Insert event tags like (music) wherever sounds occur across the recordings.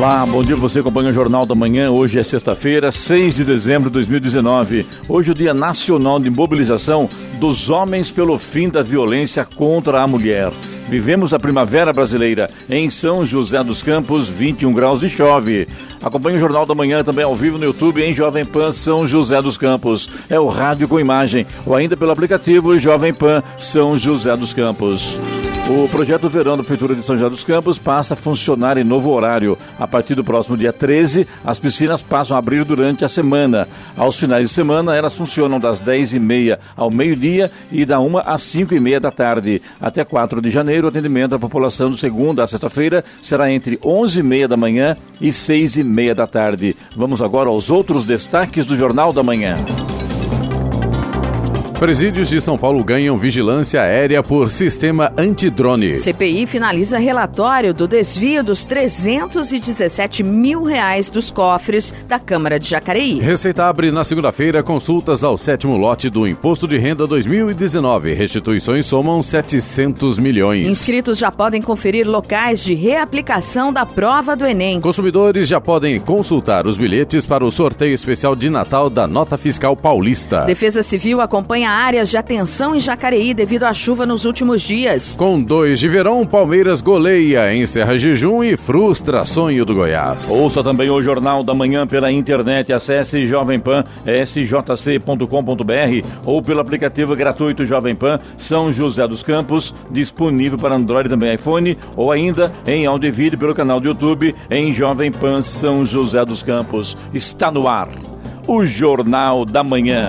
Olá, bom dia você acompanha o Jornal da Manhã. Hoje é sexta-feira, 6 de dezembro de 2019. Hoje é o Dia Nacional de Mobilização dos Homens pelo Fim da Violência contra a Mulher. Vivemos a primavera brasileira em São José dos Campos, 21 graus e chove. Acompanhe o Jornal da Manhã também ao vivo no YouTube em Jovem Pan São José dos Campos. É o rádio com imagem ou ainda pelo aplicativo Jovem Pan São José dos Campos. O projeto Verão da Prefeitura de São José dos Campos passa a funcionar em novo horário. A partir do próximo dia 13, as piscinas passam a abrir durante a semana. Aos finais de semana, elas funcionam das 10h30 ao meio-dia e da 1 às 5h30 da tarde. Até 4 de janeiro, o atendimento à população de segunda a sexta-feira será entre 11h30 da manhã e 6h30 da tarde. Vamos agora aos outros destaques do Jornal da Manhã. Presídios de São Paulo ganham vigilância aérea por sistema antidrone. CPI finaliza relatório do desvio dos 317 mil reais dos cofres da Câmara de Jacareí. Receita abre na segunda-feira consultas ao sétimo lote do Imposto de Renda 2019. Restituições somam 700 milhões. Inscritos já podem conferir locais de reaplicação da prova do Enem. Consumidores já podem consultar os bilhetes para o sorteio especial de Natal da Nota Fiscal Paulista. Defesa Civil acompanha áreas de atenção em Jacareí devido à chuva nos últimos dias. Com dois de verão, Palmeiras goleia, encerra jejum e frustra sonho do Goiás. Ouça também o Jornal da Manhã pela internet. Acesse Jovem Pan sjc.com.br ou pelo aplicativo gratuito Jovem Pan São José dos Campos, disponível para Android e também iPhone, ou ainda em áudio e vídeo pelo canal do YouTube em Jovem Pan São José dos Campos. Está no ar o Jornal da Manhã.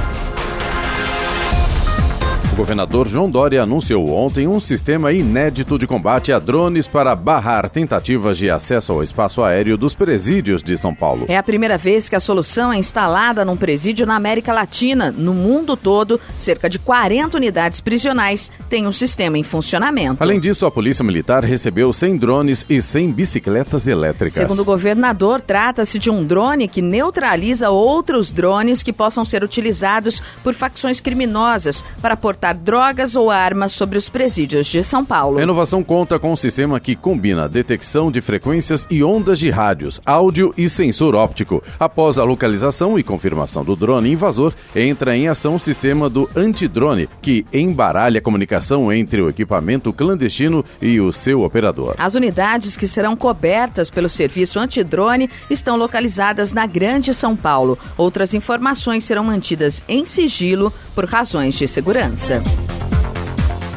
governador João Dória anunciou ontem um sistema inédito de combate a drones para barrar tentativas de acesso ao espaço aéreo dos presídios de São Paulo. É a primeira vez que a solução é instalada num presídio na América Latina. No mundo todo, cerca de 40 unidades prisionais têm um sistema em funcionamento. Além disso, a Polícia Militar recebeu 100 drones e 100 bicicletas elétricas. Segundo o governador, trata-se de um drone que neutraliza outros drones que possam ser utilizados por facções criminosas para portar drogas ou armas sobre os presídios de São Paulo. A inovação conta com um sistema que combina detecção de frequências e ondas de rádios, áudio e sensor óptico. Após a localização e confirmação do drone invasor, entra em ação o sistema do antidrone, que embaralha a comunicação entre o equipamento clandestino e o seu operador. As unidades que serão cobertas pelo serviço antidrone estão localizadas na Grande São Paulo. Outras informações serão mantidas em sigilo por razões de segurança. later.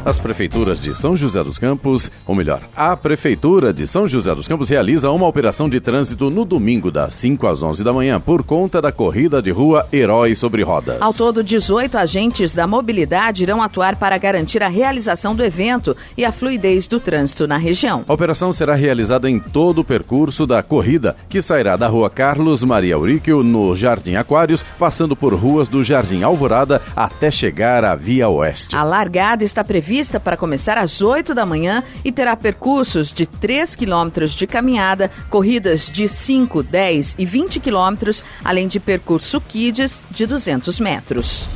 As prefeituras de São José dos Campos, ou melhor, a Prefeitura de São José dos Campos realiza uma operação de trânsito no domingo das 5 às 11 da manhã por conta da corrida de rua Herói sobre Rodas. Ao todo, 18 agentes da mobilidade irão atuar para garantir a realização do evento e a fluidez do trânsito na região. A operação será realizada em todo o percurso da corrida, que sairá da rua Carlos Maria Auríquio, no Jardim Aquários, passando por ruas do Jardim Alvorada até chegar à Via Oeste. A largada está prevista para começar às 8 da manhã e terá percursos de 3 quilômetros de caminhada, corridas de 5, 10 e 20 quilômetros, além de percurso Kids de 200 metros.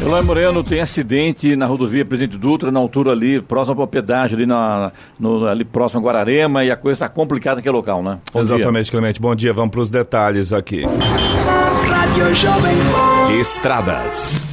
Eloy Moreno tem acidente na rodovia Presidente Dutra, na altura ali, próximo ao pedágio, ali, na, no, ali próximo a Guararema, e a coisa está complicada naquele local, né? Bom Exatamente, dia. Clemente. Bom dia, vamos para os detalhes aqui. Estradas.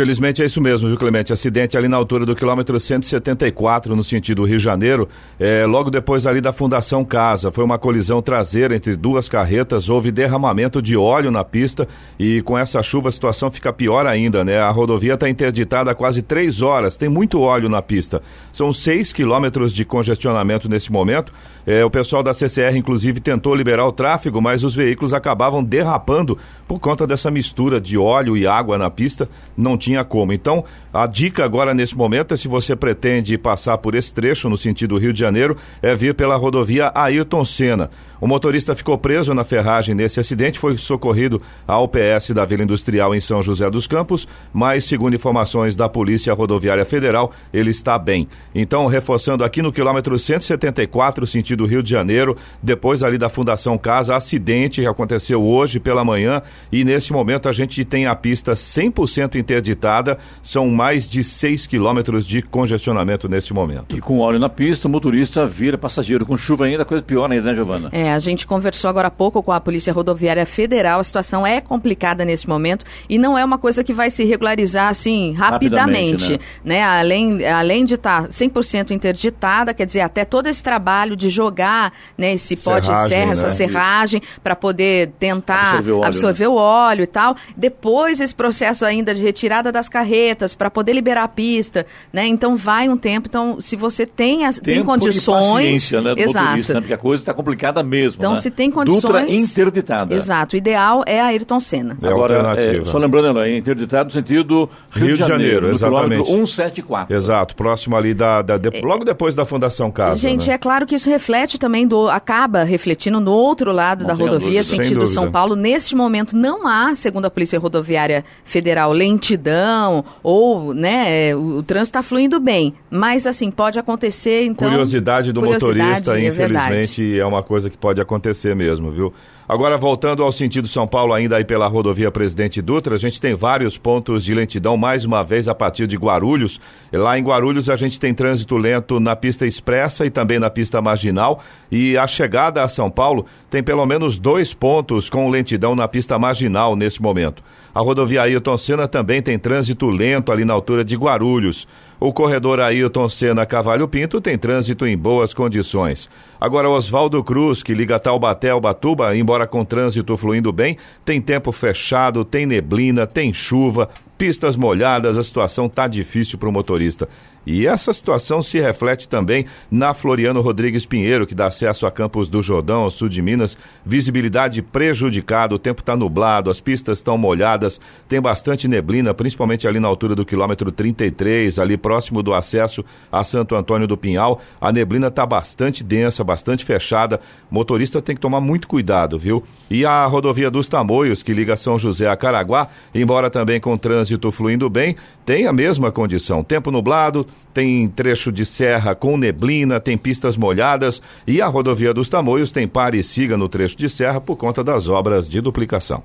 Infelizmente é isso mesmo, viu, Clemente? Acidente ali na altura do quilômetro 174, no sentido Rio Janeiro, é, logo depois ali da Fundação Casa. Foi uma colisão traseira entre duas carretas, houve derramamento de óleo na pista e com essa chuva a situação fica pior ainda, né? A rodovia está interditada há quase três horas, tem muito óleo na pista. São seis quilômetros de congestionamento nesse momento. É, o pessoal da CCR, inclusive, tentou liberar o tráfego, mas os veículos acabavam derrapando por conta dessa mistura de óleo e água na pista. Não tinha como. Então, a dica agora nesse momento é se você pretende passar por esse trecho no sentido Rio de Janeiro, é vir pela rodovia Ayrton Senna. O motorista ficou preso na ferragem nesse acidente, foi socorrido ao PS da Vila Industrial em São José dos Campos, mas, segundo informações da Polícia Rodoviária Federal, ele está bem. Então, reforçando aqui no quilômetro 174, sentido Rio de Janeiro, depois ali da Fundação Casa, acidente que aconteceu hoje pela manhã e nesse momento a gente tem a pista 100% interditada, são mais de 6 quilômetros de congestionamento nesse momento. E com óleo na pista, o motorista vira passageiro. Com chuva ainda, coisa pior ainda, né, Giovana? É, a gente conversou agora há pouco com a Polícia Rodoviária Federal. A situação é complicada nesse momento e não é uma coisa que vai se regularizar assim rapidamente. rapidamente né? né? Além, além de estar tá 100% interditada, quer dizer, até todo esse trabalho de jogar né, esse pó de serra, essa né? serragem, para poder tentar absorver, o óleo, absorver né? o óleo e tal. Depois esse processo ainda de retirada das carretas para poder liberar a pista, né? Então vai um tempo. Então, se você tem, as, tem condições. Né, do exato. Né? Porque a coisa está complicada mesmo. Então, né? se tem condições. Dutra interditada. Exato. O ideal é a Ayrton Senna. É Agora, é, só lembrando, ela é interditado no sentido Rio, Rio de Janeiro, Janeiro exatamente. 174. Exato, próximo ali da, da de, é, logo depois da Fundação Casa. Gente, né? é claro que isso reflete também do acaba refletindo no outro lado Não da rodovia, sentido São Paulo. Neste momento não há, segundo a Polícia Rodoviária Federal, lentidão ou, né, o, o trânsito está fluindo bem, mas assim pode acontecer então. Curiosidade do curiosidade, motorista, é infelizmente, verdade. é uma coisa que pode acontecer mesmo, viu? Agora, voltando ao sentido São Paulo, ainda aí pela rodovia Presidente Dutra, a gente tem vários pontos de lentidão, mais uma vez a partir de Guarulhos. Lá em Guarulhos a gente tem trânsito lento na pista expressa e também na pista marginal. E a chegada a São Paulo tem pelo menos dois pontos com lentidão na pista marginal nesse momento. A rodovia Ailton Senna também tem trânsito lento ali na altura de Guarulhos. O corredor Ailton Senna Cavalho Pinto tem trânsito em boas condições. Agora, Oswaldo Cruz, que liga Taubaté ao Batuba, embora com trânsito fluindo bem, tem tempo fechado, tem neblina, tem chuva, pistas molhadas, a situação tá difícil para o motorista. E essa situação se reflete também na Floriano Rodrigues Pinheiro, que dá acesso a Campos do Jordão, ao sul de Minas. Visibilidade prejudicada, o tempo está nublado, as pistas estão molhadas, tem bastante neblina, principalmente ali na altura do quilômetro 33, ali próximo do acesso a Santo Antônio do Pinhal. A neblina está bastante densa, bastante fechada. Motorista tem que tomar muito cuidado, viu? E a rodovia dos Tamoios, que liga São José a Caraguá, embora também com trânsito trânsito fluindo bem, tem a mesma condição. Tempo nublado, tem trecho de serra com neblina, tem pistas molhadas e a rodovia dos Tamoios tem pare e siga no trecho de serra por conta das obras de duplicação.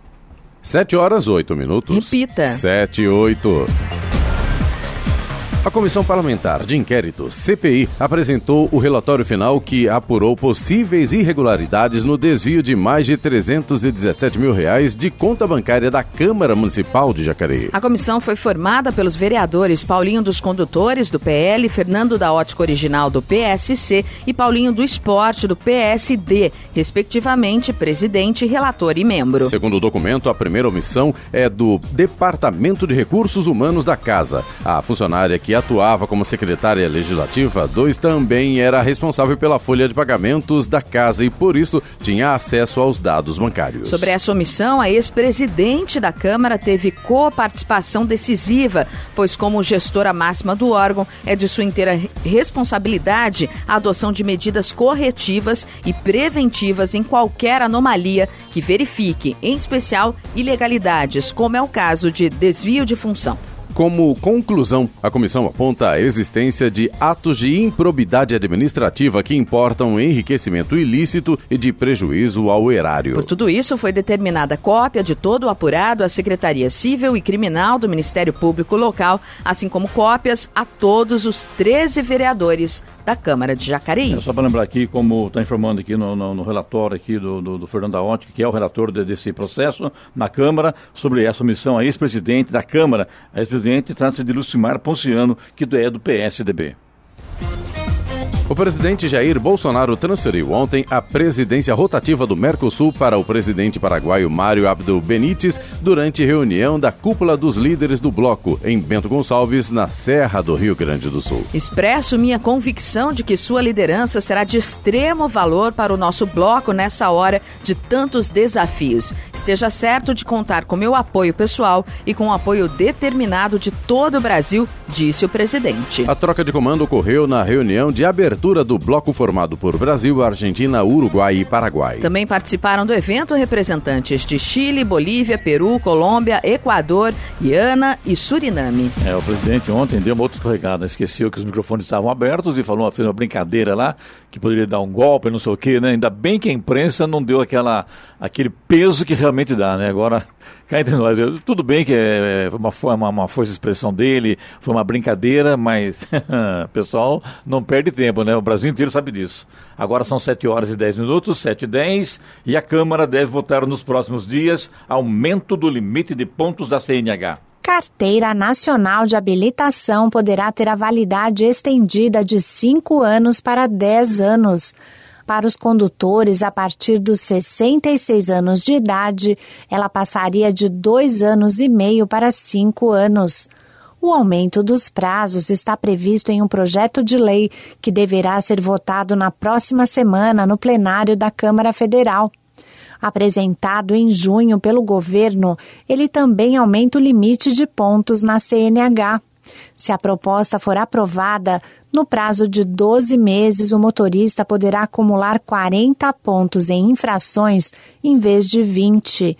7 horas 8 minutos. Repita. 7 e 8. A Comissão Parlamentar de Inquérito, CPI, apresentou o relatório final que apurou possíveis irregularidades no desvio de mais de 317 mil reais de conta bancária da Câmara Municipal de Jacareí. A comissão foi formada pelos vereadores Paulinho dos Condutores, do PL, Fernando da Ótica Original, do PSC e Paulinho do Esporte, do PSD, respectivamente presidente, relator e membro. Segundo o documento, a primeira omissão é do Departamento de Recursos Humanos da Casa. A funcionária que atuava como secretária legislativa 2 também era responsável pela folha de pagamentos da casa e, por isso, tinha acesso aos dados bancários. Sobre essa omissão, a ex-presidente da Câmara teve coparticipação decisiva, pois, como gestora máxima do órgão, é de sua inteira responsabilidade a adoção de medidas corretivas e preventivas em qualquer anomalia que verifique, em especial, ilegalidades, como é o caso de desvio de função. Como conclusão, a comissão aponta a existência de atos de improbidade administrativa que importam enriquecimento ilícito e de prejuízo ao erário. Por tudo isso, foi determinada cópia de todo o apurado à Secretaria Civil e Criminal do Ministério Público Local, assim como cópias a todos os 13 vereadores da Câmara de Jacareí. É, só para lembrar aqui, como está informando aqui no, no, no, relatório aqui do, do, do Fernando Aonte, que é o relator de, desse processo na Câmara, sobre essa omissão a ex-presidente da Câmara, a ex-presidente presidente trata-se de Lucimar Ponciano, que é do PSDB. O presidente Jair Bolsonaro transferiu ontem a presidência rotativa do Mercosul para o presidente paraguaio Mário Abdo Benítez durante reunião da cúpula dos líderes do bloco em Bento Gonçalves, na Serra do Rio Grande do Sul. Expresso minha convicção de que sua liderança será de extremo valor para o nosso bloco nessa hora de tantos desafios. Esteja certo de contar com meu apoio pessoal e com o apoio determinado de todo o Brasil, disse o presidente. A troca de comando ocorreu na reunião de abertura abertura do bloco formado por Brasil, Argentina, Uruguai e Paraguai. Também participaram do evento representantes de Chile, Bolívia, Peru, Colômbia, Equador, Guiana e Suriname. É, o presidente ontem deu uma outra escorregada, esqueceu que os microfones estavam abertos e falou, fez uma brincadeira lá, que poderia dar um golpe, não sei o quê, né? Ainda bem que a imprensa não deu aquela, aquele peso que realmente dá, né? Agora, cá entre nós, tudo bem que é, é uma, uma, uma força de expressão dele, foi uma brincadeira, mas (laughs) pessoal não perde tempo, né? O Brasil inteiro sabe disso. Agora são 7 horas e 10 minutos, 7 e 10, e a Câmara deve votar nos próximos dias aumento do limite de pontos da CNH. Carteira Nacional de Habilitação poderá ter a validade estendida de 5 anos para 10 anos. Para os condutores a partir dos 66 anos de idade, ela passaria de dois anos e meio para cinco anos. O aumento dos prazos está previsto em um projeto de lei que deverá ser votado na próxima semana no plenário da Câmara Federal. Apresentado em junho pelo governo, ele também aumenta o limite de pontos na CNH. Se a proposta for aprovada, no prazo de 12 meses, o motorista poderá acumular 40 pontos em infrações em vez de 20.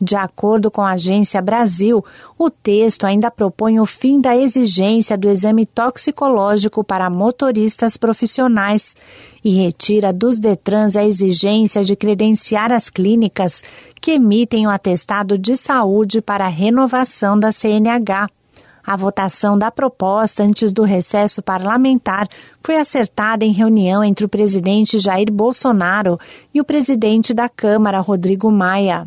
De acordo com a Agência Brasil, o texto ainda propõe o fim da exigência do exame toxicológico para motoristas profissionais e retira dos Detrans a exigência de credenciar as clínicas que emitem o atestado de saúde para a renovação da CNH. A votação da proposta antes do recesso parlamentar foi acertada em reunião entre o presidente Jair Bolsonaro e o presidente da Câmara, Rodrigo Maia.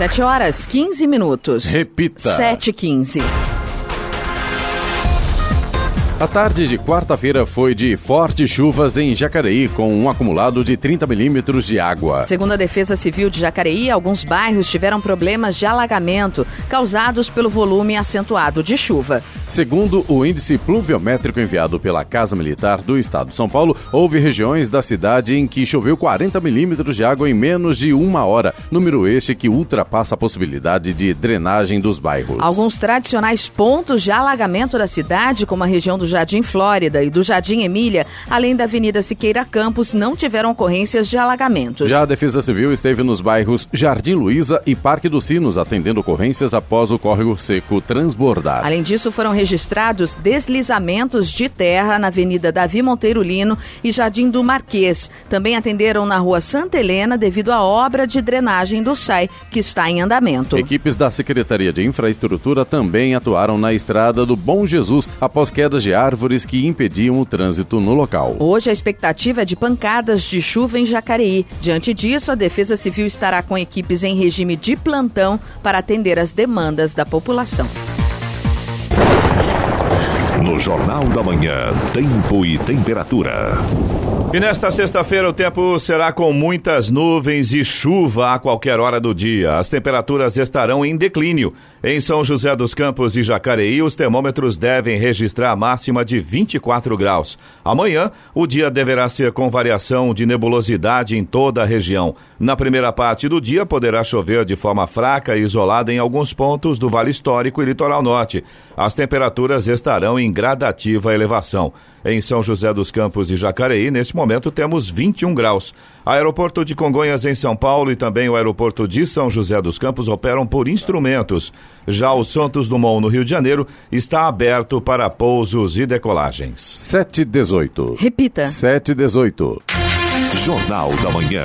7 horas 15 minutos. Repita. 7 e 15. A tarde de quarta-feira foi de fortes chuvas em Jacareí, com um acumulado de 30 milímetros de água. Segundo a Defesa Civil de Jacareí, alguns bairros tiveram problemas de alagamento causados pelo volume acentuado de chuva. Segundo o índice pluviométrico enviado pela Casa Militar do Estado de São Paulo, houve regiões da cidade em que choveu 40 milímetros de água em menos de uma hora, número este que ultrapassa a possibilidade de drenagem dos bairros. Alguns tradicionais pontos de alagamento da cidade, como a região do Jardim Flórida e do Jardim Emília, além da Avenida Siqueira Campos, não tiveram ocorrências de alagamentos. Já a Defesa Civil esteve nos bairros Jardim Luiza e Parque dos Sinos, atendendo ocorrências após o córrego seco transbordar. Além disso, foram registrados deslizamentos de terra na Avenida Davi Monteiro Lino e Jardim do Marquês. Também atenderam na Rua Santa Helena devido à obra de drenagem do SAI, que está em andamento. Equipes da Secretaria de Infraestrutura também atuaram na estrada do Bom Jesus após quedas de árvores que impediam o trânsito no local. Hoje a expectativa é de pancadas de chuva em Jacareí. Diante disso, a Defesa Civil estará com equipes em regime de plantão para atender as demandas da população. No Jornal da Manhã, Tempo e Temperatura. E nesta sexta-feira o tempo será com muitas nuvens e chuva a qualquer hora do dia. As temperaturas estarão em declínio. Em São José dos Campos e Jacareí, os termômetros devem registrar a máxima de 24 graus. Amanhã, o dia deverá ser com variação de nebulosidade em toda a região. Na primeira parte do dia, poderá chover de forma fraca e isolada em alguns pontos do Vale Histórico e Litoral Norte. As temperaturas estarão em gradativa elevação. Em São José dos Campos e Jacareí, neste momento temos 21 graus. Aeroporto de Congonhas em São Paulo e também o aeroporto de São José dos Campos operam por instrumentos. Já o Santos Dumont no Rio de Janeiro está aberto para pousos e decolagens. 718. Repita. 718. Jornal da Manhã.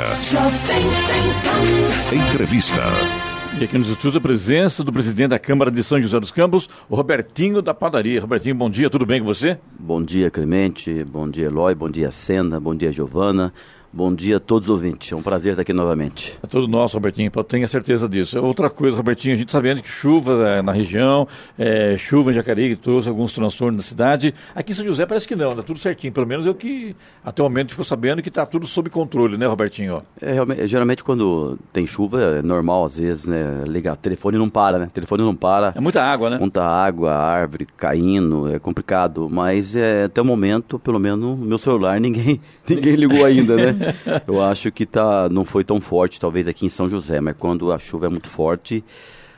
Entrevista. E aqui nos estúdios a presença do presidente da Câmara de São José dos Campos, Robertinho da Padaria. Robertinho, bom dia, tudo bem com você? Bom dia, Clemente. Bom dia, Eloy. Bom dia, Sena. Bom dia, Giovana. Bom dia a todos os ouvintes. É um prazer estar aqui novamente. É todo nosso, Robertinho, tenha certeza disso. Outra coisa, Robertinho, a gente sabendo que chuva é, na região, é, chuva em Jacareí, que trouxe alguns transtornos na cidade. Aqui em São José parece que não, está tudo certinho. Pelo menos eu que até o momento ficou sabendo que está tudo sob controle, né, Robertinho? É, geralmente quando tem chuva é normal, às vezes, né, ligar. O telefone não para, né? O telefone não para. É muita água, né? Muita água, árvore caindo, é complicado. Mas é, até o momento, pelo menos, meu celular ninguém, (laughs) ninguém ligou ainda, né? Eu acho que tá, não foi tão forte, talvez aqui em São José, mas quando a chuva é muito forte,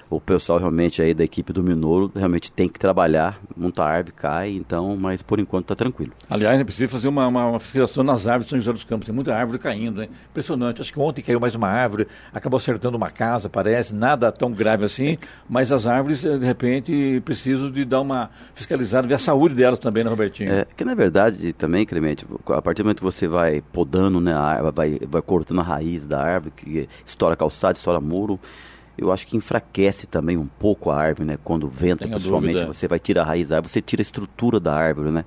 o pessoal realmente aí da equipe do Minoro realmente tem que trabalhar, muita árvore cai, então, mas por enquanto está tranquilo. Aliás, é preciso fazer uma, uma, uma, fiscalização nas árvores de São José dos Campos, tem muita árvore caindo, né? Impressionante. Acho que ontem caiu mais uma árvore, acabou acertando uma casa, parece, nada tão grave assim, (laughs) mas as árvores, de repente, precisam de dar uma fiscalizada, ver a saúde delas também, né, Robertinho? É, que na verdade também, Clemente, a partir do momento que você vai podando, né, a, vai, vai cortando a raiz da árvore, que estoura calçado, estoura muro, eu acho que enfraquece também um pouco a árvore, né? Quando venta, Tenho principalmente, dúvida. você vai tirar a raiz da árvore, você tira a estrutura da árvore, né?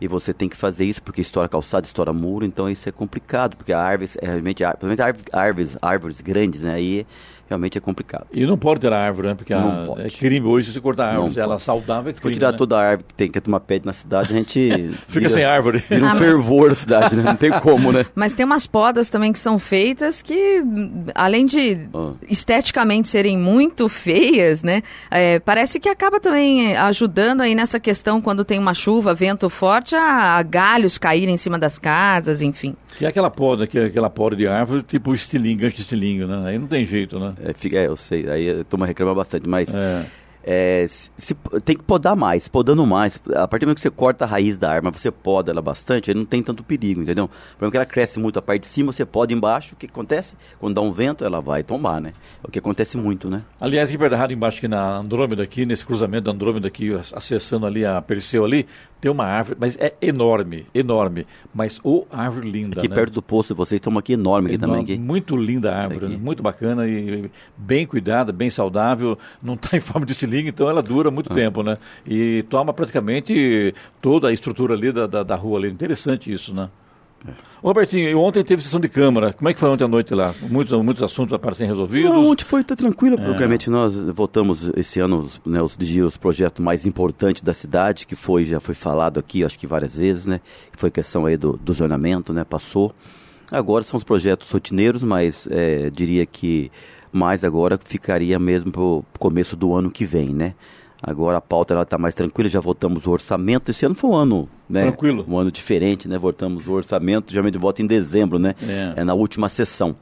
E você tem que fazer isso porque estoura calçada, estoura muro, então isso é complicado, porque a árvore, é realmente, principalmente árvores, árvores grandes, né? Aí realmente é complicado. E não pode ter árvore, né? Porque a, é crime hoje se cortar árvore. Se ela é saudável é crime, Se for tirar né? toda a árvore que tem que tomar pé na cidade, a gente... (laughs) Fica vira, sem árvore. Vira um ah, fervor mas... a cidade, né? Não tem como, né? (laughs) Mas tem umas podas também que são feitas que, além de ah. esteticamente serem muito feias, né? É, parece que acaba também ajudando aí nessa questão quando tem uma chuva, vento forte, a, a galhos caírem em cima das casas, enfim. Que é aquela poda, que é aquela poda de árvore, tipo estilingue, gancho de estilingue, né? Aí não tem jeito, né? É, fica, é eu sei, aí a turma reclama bastante, mas... É. É, se, tem que podar mais, podando mais. A partir do momento que você corta a raiz da arma, você poda ela bastante, aí não tem tanto perigo, entendeu? Por que ela cresce muito a parte de cima, você poda embaixo, o que acontece? Quando dá um vento, ela vai tombar, né? É o que acontece muito, né? Aliás, aqui embaixo, aqui na Andrômeda, aqui, nesse cruzamento da Andrômeda, aqui, acessando ali a Perseu ali, tem uma árvore, mas é enorme, enorme. Mas o árvore linda. Aqui né? perto do posto, vocês estão aqui enorme aqui enorme, também. Aqui. Muito linda a árvore, aqui. muito bacana e bem cuidada, bem saudável. Não está (laughs) em forma de estilingue, então ela dura muito ah. tempo, né? E toma praticamente toda a estrutura ali da, da, da rua ali. Interessante isso, né? Robertinho, ontem teve sessão de Câmara. Como é que foi ontem à noite lá? Muitos, muitos assuntos para serem resolvidos? Não, ontem foi tá tranquilo. É. Obviamente nós votamos esse ano né, os, os projetos mais importantes da cidade, que foi, já foi falado aqui, acho que várias vezes, né? Que foi questão aí do, do zonamento, né? Passou. Agora são os projetos rotineiros, mas é, diria que mais agora ficaria mesmo para o começo do ano que vem, né? Agora a pauta está mais tranquila, já votamos o orçamento. Esse ano foi um ano, né? Tranquilo. Um ano diferente, né? Votamos o orçamento, geralmente vota em dezembro, né? É. é na última sessão.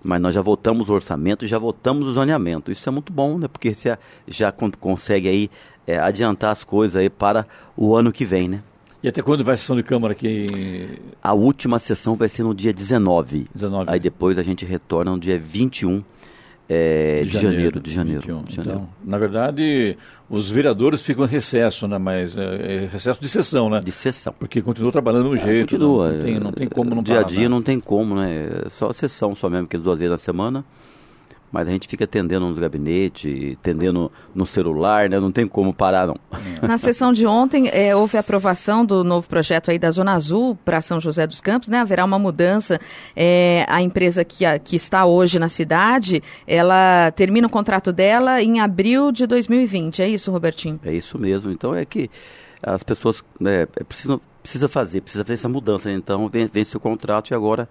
Mas nós já votamos o orçamento e já votamos o zoneamento. Isso é muito bom, né? Porque você já consegue aí é, adiantar as coisas aí para o ano que vem, né? E até quando vai a sessão de Câmara aqui? A última sessão vai ser no dia 19. 19. Aí depois a gente retorna no dia 21 é, de, de, janeiro, janeiro, de janeiro. 21. De janeiro. Então, na verdade, os vereadores ficam em recesso, né? Mas é, é recesso de sessão, né? De sessão. Porque continua trabalhando no é, jeito. Continua. Não, não, tem, não tem como não Dia parar, a dia né? não tem como, né? É só sessão só mesmo, que duas vezes na semana mas a gente fica atendendo no gabinete, atendendo no celular, né? Não tem como parar, não. Na sessão de ontem, é, houve aprovação do novo projeto aí da Zona Azul para São José dos Campos, né? Haverá uma mudança. É, a empresa que, a, que está hoje na cidade, ela termina o contrato dela em abril de 2020. É isso, Robertinho? É isso mesmo. Então é que as pessoas né, é, precisam precisa fazer, precisa fazer essa mudança. Então vence o contrato e agora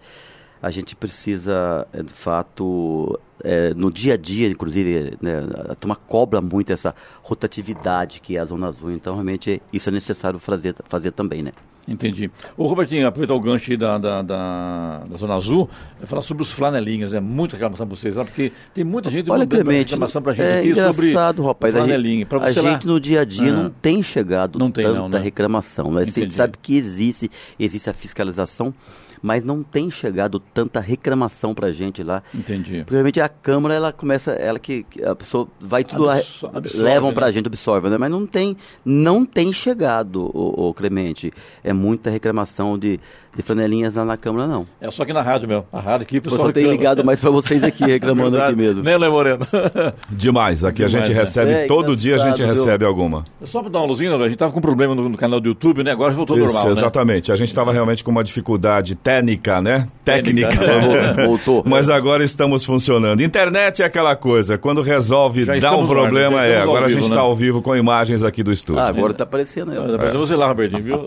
a gente precisa, é, de fato, é, no dia a dia, inclusive, né, a turma cobra muito essa rotatividade que é a Zona Azul. Então, realmente, isso é necessário fazer, fazer também, né? Entendi. Ô, Robertinho, aproveitar o gancho aí da, da, da, da Zona Azul, falar sobre os flanelinhas. É muita reclamação para vocês lá, porque tem muita gente Olha, Clemente, reclamação para a gente é aqui engraçado, sobre rapaz, flanelinha. A gente, a lá... gente no dia a dia Ah. não tem chegado Não tem, tanta não, né? reclamação. Né? A gente sabe que existe, existe a fiscalização, mas não tem chegado tanta reclamação para a gente lá. Entendi. Provavelmente a Câmara, ela começa, ela que, que a pessoa vai tudo Absor- lá, absorve, levam né? pra gente, absorve, né? Mas não tem, não tem chegado, o, Clemente. É muita reclamação de, de flanelinhas lá na Câmara, não. É só aqui na rádio, meu. A rádio aqui, o Eu pessoal só tenho ligado mais pra vocês aqui, (laughs) reclamando Verdade. aqui mesmo. Né, Lê Moreno? (laughs) Demais, aqui a Demais, gente né? recebe, É, todo dia a gente viu? recebe alguma. Só para dar uma luzinha, a gente tava com problema no, no canal do YouTube, né? Agora voltou Isso, normal, né? exatamente. A gente estava realmente com uma dificuldade técnica, né? Técnica. Técnica. (laughs) Voltou. Mas agora estamos funcionando. Internet é aquela coisa, quando resolve Já dar um ar, né? problema, Já é. Agora a vivo, gente né? está ao vivo com imagens aqui do estúdio. Ah, agora tá aparecendo ó. Dá pra você lá, Robertinho, viu?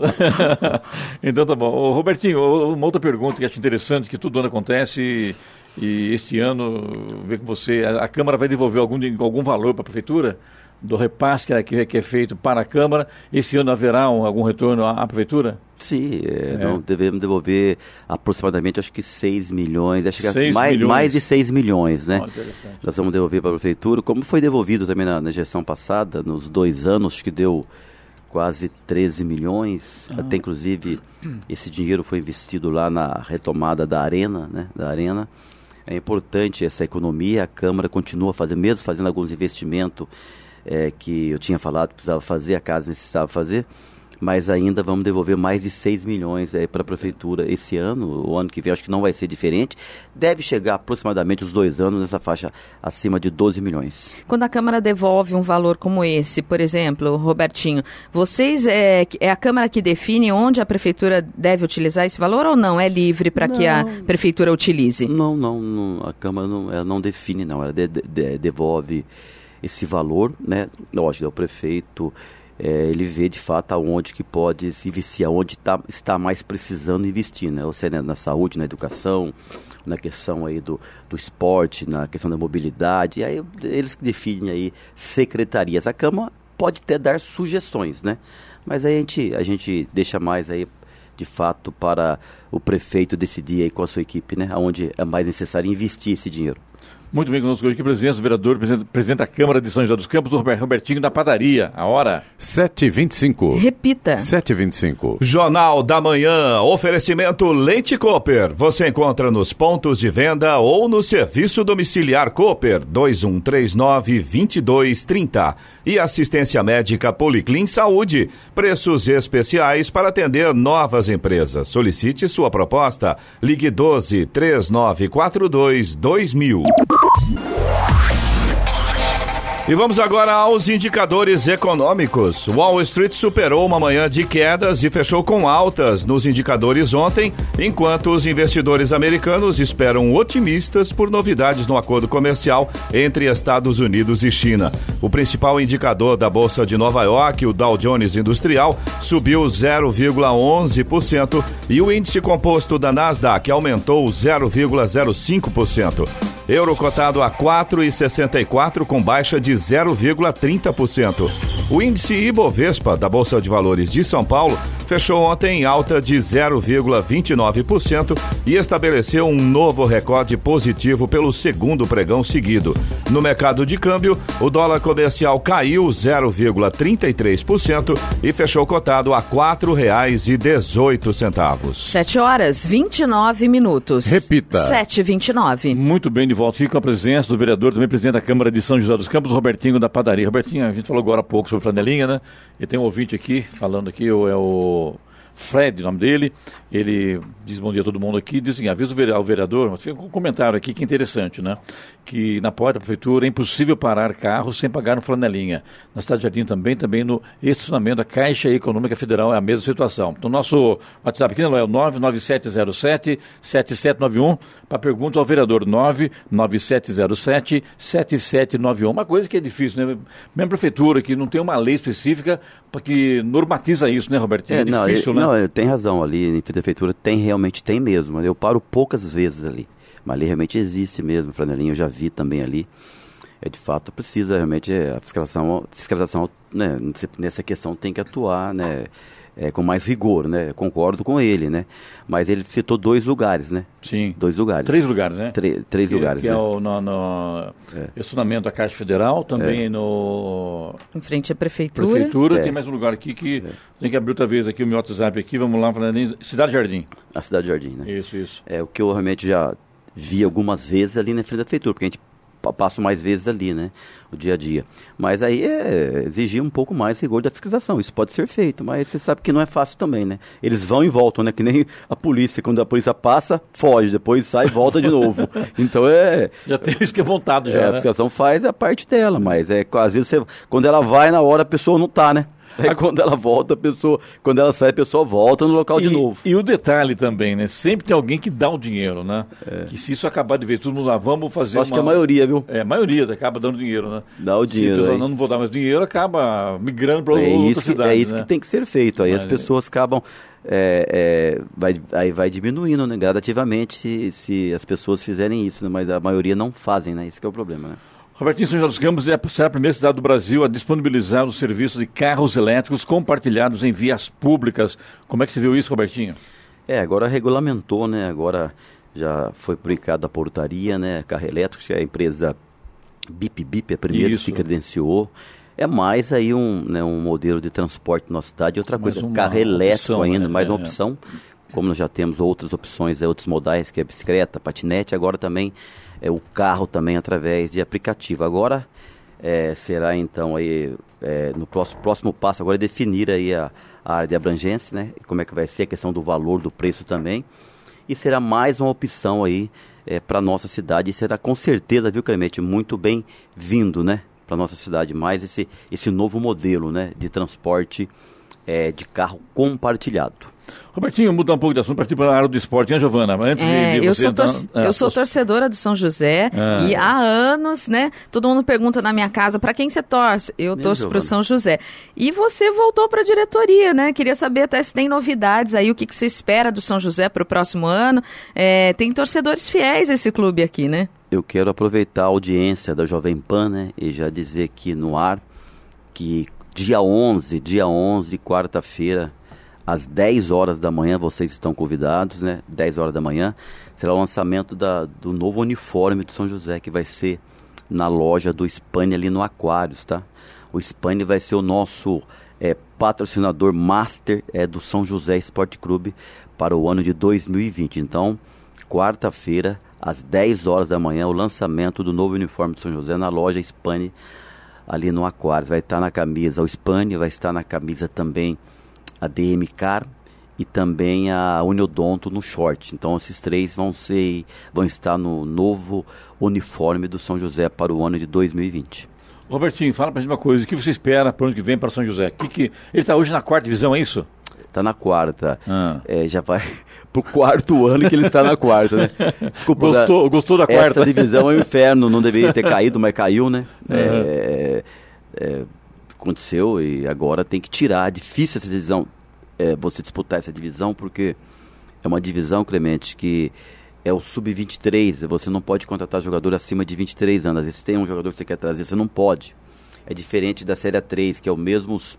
então tá bom. Ô, Robertinho, ô, uma outra pergunta que acho interessante, que todo ano acontece e, este ano, ver com você, a, a Câmara vai devolver algum, algum valor para a Prefeitura? Do repasse que, é- que, é- é feito para a Câmara. Esse ano haverá um- algum retorno à, à Prefeitura? Sim, é, não, devemos devolver aproximadamente, acho que 6 milhões, acho que Seis mais, milhões. mais de 6 milhões, né? Interessante. Nós vamos devolver para a prefeitura, como foi devolvido também na, na gestão passada, nos dois anos, que deu quase 13 milhões. Ah. Até inclusive esse dinheiro foi investido lá na retomada da arena, né? Da arena. É importante essa economia, a Câmara continua fazendo, mesmo fazendo alguns investimentos eh, que eu tinha falado que precisava fazer, a casa necessitava fazer, mas ainda vamos devolver mais de 6 milhões para a prefeitura esse ano, o ano que vem acho que não vai ser diferente, deve chegar aproximadamente os dois anos nessa faixa acima de 12 milhões. Quando a Câmara devolve um valor como esse, por exemplo, Robertinho, vocês é, é a Câmara que define onde a Prefeitura deve utilizar esse valor ou não? É livre para que a Prefeitura utilize? Não, não, não, a Câmara não, ela não define, não. Ela de- de- devolve esse valor, né? Lógico, é o prefeito, é, ele vê de fato aonde que pode se investir, aonde tá, está mais precisando investir, né? Ou seja, na saúde, na educação, na questão aí do, do esporte, na questão da mobilidade. E aí eles definem aí secretarias. A Câmara pode até dar sugestões, né? Mas aí a gente, a gente deixa mais aí de fato para o prefeito decidir aí com a sua equipe, né, aonde é mais necessário investir esse dinheiro. Muito bem, conosco hoje aqui, presidente do vereador, presidente, presidente da Câmara de São José dos Campos, o Robert- Robertinho da Padaria. A hora? 7h25. Repita. 7h25. Jornal da Manhã, oferecimento Leite Cooper. Você encontra nos pontos de venda ou no serviço domiciliar Cooper 2139-2230. E assistência médica Policlin Saúde. Preços especiais para atender novas empresas. Solicite sua proposta. Ligue 12 3942 2000. E vamos agora aos indicadores econômicos. Wall Street superou uma manhã de quedas e fechou com altas nos indicadores ontem, enquanto os investidores americanos esperam otimistas por novidades no acordo comercial entre Estados Unidos e China. O principal indicador da Bolsa de Nova York, o Dow Jones Industrial, subiu 0,11% e o índice composto da Nasdaq aumentou 0,05%. Euro cotado a 4,64 com baixa de 0,30%. O índice Ibovespa da Bolsa de Valores de São Paulo fechou ontem em alta de 0,29% e estabeleceu um novo recorde positivo pelo segundo pregão seguido. No mercado de câmbio, o dólar comercial caiu 0,33% e fechou cotado a R$ 4,18. 7 horas 29 minutos. Repita. 7h29. Muito bem, de volta aqui com a presença do vereador, também presidente da Câmara de São José dos Campos, Robertinho da Padaria. Robertinho, a gente falou agora há pouco sobre flanelinha, né? E tem um ouvinte aqui, falando aqui, é o Fred, o nome dele. Ele diz bom dia a todo mundo aqui, diz assim, avisa o vereador, um comentário aqui que é interessante, né? Que na porta da prefeitura é impossível parar carros sem pagar um flanelinha. Na cidade de Jardim também, também no estacionamento da Caixa Econômica Federal é a mesma situação. Então, nosso WhatsApp aqui, é o 99707-7791, para pergunta ao vereador, 99707-7791. Uma coisa que é difícil, né? Mesmo a prefeitura, que não tem uma lei específica que normatiza isso, né, Robertinho? É, não, difícil, ele- né? Não, ele tem razão ali, em prefeitura tem, realmente tem mesmo. Eu paro poucas vezes ali, mas ali realmente existe mesmo, flanelinha, eu já vi também ali. É de fato precisa realmente é, a fiscalização, fiscalização, né, nessa questão tem que atuar, né? É, com mais rigor, né? Concordo com ele, né? Mas ele citou dois lugares, né? Sim. Dois lugares. Três lugares, né? Tre- três que, lugares, Que é né? o no, no estacionamento da Caixa Federal, também no Em frente à prefeitura. Prefeitura. É. Tem mais um lugar aqui que tem que abrir outra vez aqui o meu WhatsApp aqui. Vamos lá, falando Cidade Jardim. A Cidade Jardim, né? Isso, isso. É o que eu realmente já vi algumas vezes ali na frente da prefeitura, porque a gente pa- passa mais vezes ali, né? O dia a dia. Mas aí é exigir um pouco mais rigor da fiscalização. Isso pode ser feito, mas você sabe que não é fácil também, né? Eles vão e voltam, né? Que nem a polícia. Quando a polícia passa, foge, depois sai e volta de novo. (laughs) Então é. Já tem isso que é montado é, já, a né? fiscalização faz a parte dela, mas é às vezes você, quando ela vai na hora a pessoa não tá, né? É quando ela volta, a pessoa, quando ela sai, a pessoa volta no local de e, novo. E o detalhe também, né? Sempre tem alguém que dá o dinheiro, né? Que se isso acabar de vez, todo mundo lá, vamos fazer Eu acho uma... que a maioria, viu? É, a maioria acaba dando dinheiro, né? Dá o Se dinheiro pessoal aí. não, não vou dar mais dinheiro, acaba migrando para É outras isso, que, cidades, é isso né? que tem que ser feito. Aí as Mas- pessoas acabam. é, é, vai, aí vai diminuindo né, gradativamente se, se as pessoas fizerem isso, né, mas a maioria não fazem, né? Esse que é o problema. Né? Robertinho São José dos Campos é- será a primeira cidade do Brasil a disponibilizar o serviço de carros elétricos compartilhados em vias públicas. Como é que você viu isso, Robertinho? É, agora regulamentou, né? Agora já foi publicada a portaria, né? Carro elétrico, que é a empresa Bip Bip, a primeira que Isso. se credenciou. É mais aí um, né, um modelo de transporte na nossa cidade. Outra Mais coisa, carro elétrico opção, ainda, né? mais uma É. opção. Como nós já temos outras opções, é, outros modais, que é bicicleta, patinete, agora também é o carro também através de aplicativo. Agora é, será então aí é, no próximo, próximo passo agora é definir aí a, a área de abrangência, né? Como é que vai ser a questão do valor do preço também. E será mais uma opção aí para nossa cidade e será com certeza, viu, Clemente, muito bem vindo, né? Para nossa cidade mais esse esse novo modelo, né? De transporte é, de carro compartilhado. Robertinho, mudar um pouco de assunto, partir para a área do esporte, hein, Giovana? Mas Antes É, de, de eu você sou, entrar- é, eu sou posso- torcedora do São José Ah. e há anos, né? Todo mundo pergunta na minha casa para quem você torce. Eu torço para o? São José. E você voltou para a diretoria, né? Queria saber até se tem novidades aí, o que, que você espera do São José para o próximo ano. É, tem torcedores fiéis a esse clube aqui, né? Eu quero aproveitar a audiência da Jovem Pan, né, e já dizer aqui no ar que dia 11, dia 11, quarta-feira, às 10 horas da manhã, vocês estão convidados, né, 10 horas da manhã, será o lançamento da, do novo uniforme do São José, que vai ser na loja do Spani ali no Aquários, tá? O Spani vai ser o nosso é, patrocinador master é, do São José Esporte Clube para o ano de 2020. Então, quarta-feira, às 10 horas da manhã, o lançamento do novo uniforme do São José na loja Spani, ali no Aquários. Vai estar na camisa o Spani, vai estar na camisa também a DM Car e também a Uniodonto no short. Então esses três vão ser vão estar no novo uniforme do São José para o ano de 2020. Robertinho, fala pra gente uma coisa. O que você espera para o ano que vem para São José? Que que... Ele está hoje na quarta divisão, é isso? Tá na quarta. Ah. É, já vai (laughs) pro quarto ano que ele está na quarta, né? Desculpa. Gostou, gostou da quarta? Essa divisão é o inferno, não deveria ter (laughs) caído, mas caiu, né? É, é, aconteceu e agora tem que tirar. É difícil essa divisão, é, você disputar essa divisão, porque é uma divisão, Clemente, que é o sub-23. Você não pode contratar jogador acima de 23 anos. Às vezes tem um jogador que você quer trazer, você não pode. É diferente da Série A3, que é o mesmos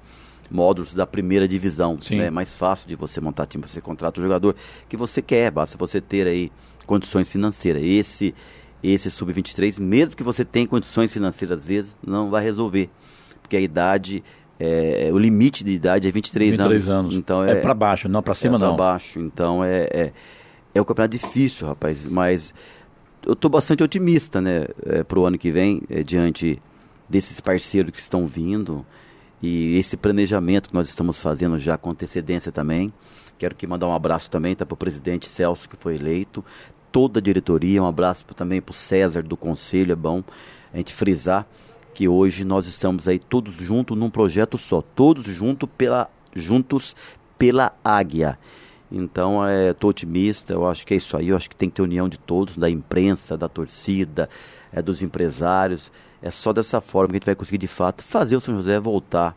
módulos da primeira divisão. Sim. né? É mais fácil de você montar time, você contrata o jogador que você quer, basta você ter aí condições financeiras. Esse esse sub-23, mesmo que você tenha condições financeiras às vezes, não vai resolver, porque a idade é, o limite de idade é 23, 23 anos. anos. Então é é, para baixo, não para cima é não. Pra baixo. Então é, é, é um campeonato difícil, rapaz. Mas eu estou bastante otimista, né? É, pro ano que vem, é, diante desses parceiros que estão vindo e esse planejamento que nós estamos fazendo já com antecedência também. Quero que mandar um abraço também tá, para o presidente Celso, que foi eleito, toda a diretoria, um abraço também para o César do Conselho, é bom a gente frisar que hoje nós estamos aí todos juntos num projeto só, todos junto pela, juntos pela Águia. Então, estou otimista, eu acho que é isso aí, eu acho que tem que ter união de todos, da imprensa, da torcida, é, dos empresários. É só dessa forma que a gente vai conseguir, de fato, fazer o São José voltar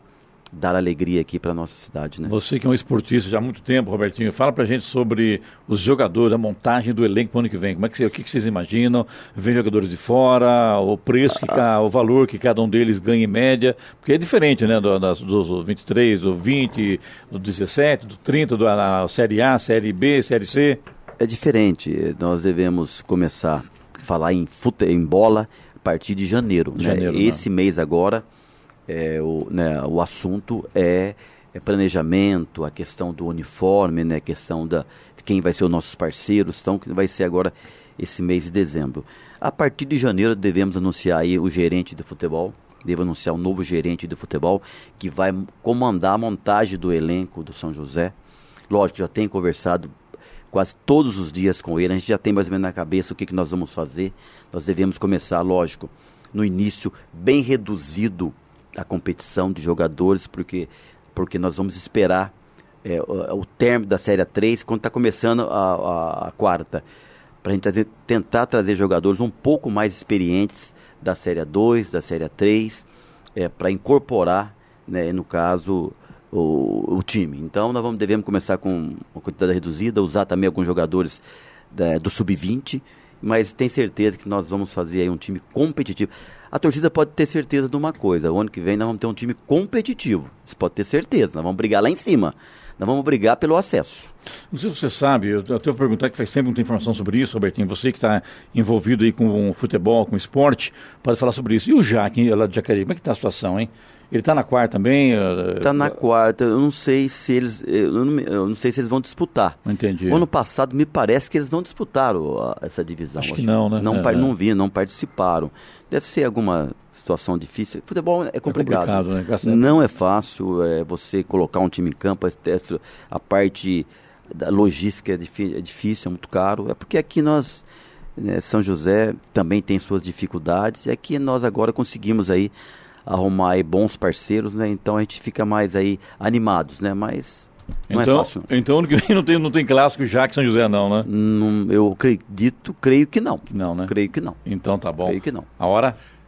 dar alegria aqui para nossa cidade, né? Você que é um esportista já há muito tempo, Robertinho, fala pra gente sobre os jogadores, a montagem do elenco para o ano que vem. Como é que, o que, vocês imaginam? Vem jogadores de fora, o preço, que, o valor que cada um deles ganha em média, porque é diferente, né, do, das, dos 23, do 20, do 17, do 30, da Série A, Série B, Série C. É diferente. Nós devemos começar a falar em, fute, em bola a partir de janeiro. Né? janeiro né? Esse mês agora é, o, né, o assunto é, é, planejamento, a questão do uniforme, né, a questão da de quem vai ser os nossos parceiros, então que vai ser agora esse mês de dezembro. A partir de janeiro devemos anunciar aí o gerente de futebol, devo anunciar o um novo gerente de futebol que vai comandar a montagem do elenco do São José. Lógico, já tenho conversado quase todos os dias com ele, a gente já tem mais ou menos na cabeça o que, que nós vamos fazer. Nós devemos começar, lógico, no início bem reduzido a competição de jogadores, porque, porque nós vamos esperar é, o, o término da Série 3, quando está começando a, a, a quarta, para a gente tentar trazer jogadores um pouco mais experientes da Série 2, da Série 3, é, para incorporar, né, no caso, o, o, time. Então nós vamos, devemos começar com uma quantidade reduzida, usar também alguns jogadores da, do Sub-20, mas tem certeza que nós vamos fazer um time competitivo a torcida pode ter certeza de uma coisa: o ano que vem nós vamos ter um time competitivo. Você pode ter certeza, nós vamos brigar lá em cima. Nós vamos brigar pelo acesso. Não sei se você sabe, eu até vou perguntar que faz sempre muita informação sobre isso, Robertinho. Você que está envolvido aí com o futebol, com o esporte, pode falar sobre isso. E o Jaque, lá de Jacareí, como é que está a situação, hein? Ele está na quarta também? Está na quarta. Eu não sei se eles, eu não, eu não, sei se eles vão disputar. Entendi. O ano passado me parece que eles não disputaram a, essa divisão. Acho, acho que não, né? Não, é, não vi, não participaram. Deve ser alguma situação difícil. Futebol é complicado. É complicado né? Não é fácil é, você colocar um time em campo. A parte da logística é, é difícil, é muito caro. É porque aqui nós, né, São José também tem suas dificuldades. E aqui nós agora conseguimos aí arrumar aí bons parceiros, né? Então a gente fica mais aí animados, né? Mas não é então, é fácil. Então ano que vem (laughs) não tem, não tem clássico já que São José não, né? Não, eu acredito, creio que não. Não, né? Creio que não. Então tá bom. Creio que não. A hora?